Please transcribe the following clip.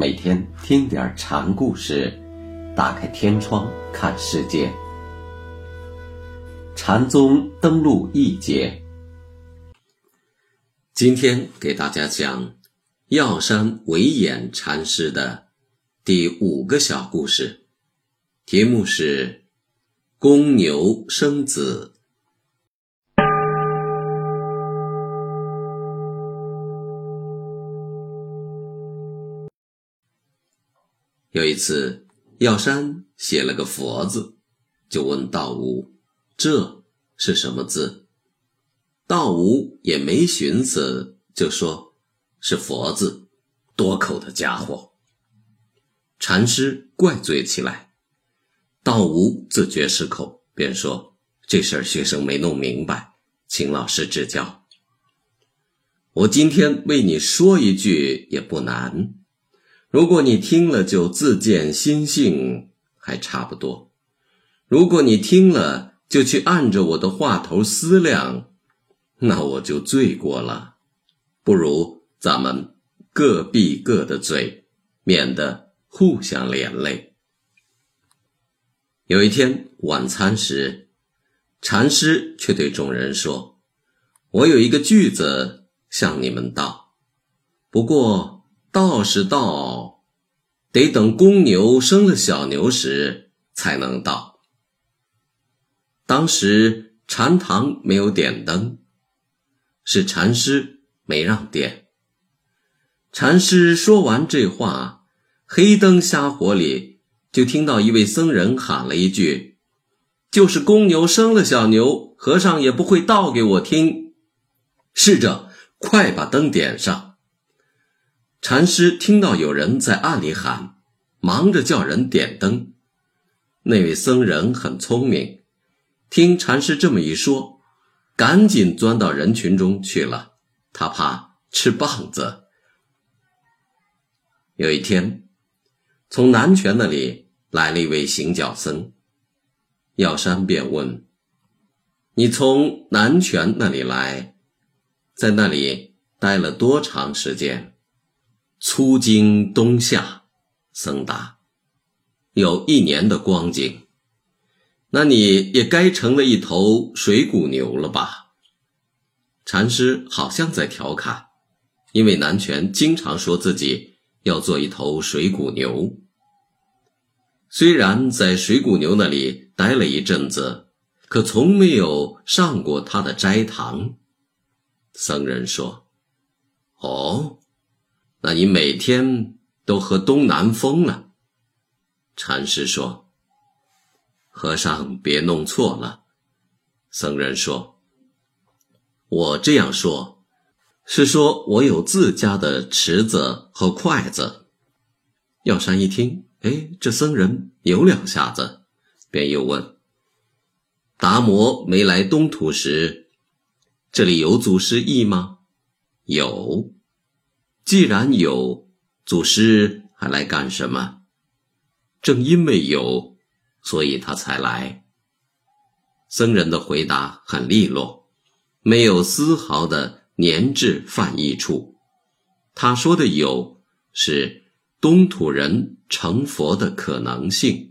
每天听点禅故事，打开天窗看世界。禅宗登陆一节，今天给大家讲药山惟演禅师的第五个小故事，题目是“公牛生子”。有一次，药山写了个“佛”字，就问道无：“这是什么字？”道无也没寻思，就说：“是‘佛’字。”多口的家伙！禅师怪罪起来，道无自觉失口，便说：“这事儿学生没弄明白，请老师指教。我今天为你说一句也不难。”如果你听了就自见心性，还差不多；如果你听了就去按着我的话头思量，那我就罪过了。不如咱们各闭各的嘴，免得互相连累。有一天晚餐时，禅师却对众人说：“我有一个句子向你们道，不过。”道是道，得等公牛生了小牛时才能到。当时禅堂没有点灯，是禅师没让点。禅师说完这话，黑灯瞎火里就听到一位僧人喊了一句：“就是公牛生了小牛，和尚也不会道给我听。”侍者，快把灯点上。禅师听到有人在暗里喊，忙着叫人点灯。那位僧人很聪明，听禅师这么一说，赶紧钻到人群中去了。他怕吃棒子。有一天，从南泉那里来了一位行脚僧，药山便问：“你从南泉那里来，在那里待了多长时间？”初经冬夏，僧答：“有一年的光景。那你也该成了一头水谷牛了吧？”禅师好像在调侃，因为南泉经常说自己要做一头水谷牛。虽然在水谷牛那里待了一阵子，可从没有上过他的斋堂。僧人说：“哦。”那你每天都喝东南风了？禅师说：“和尚别弄错了。”僧人说：“我这样说，是说我有自家的池子和筷子。”药山一听，哎，这僧人有两下子，便又问：“达摩没来东土时，这里有祖师意吗？”有。既然有祖师，还来干什么？正因为有，所以他才来。僧人的回答很利落，没有丝毫的粘滞犯意处。他说的有，是东土人成佛的可能性。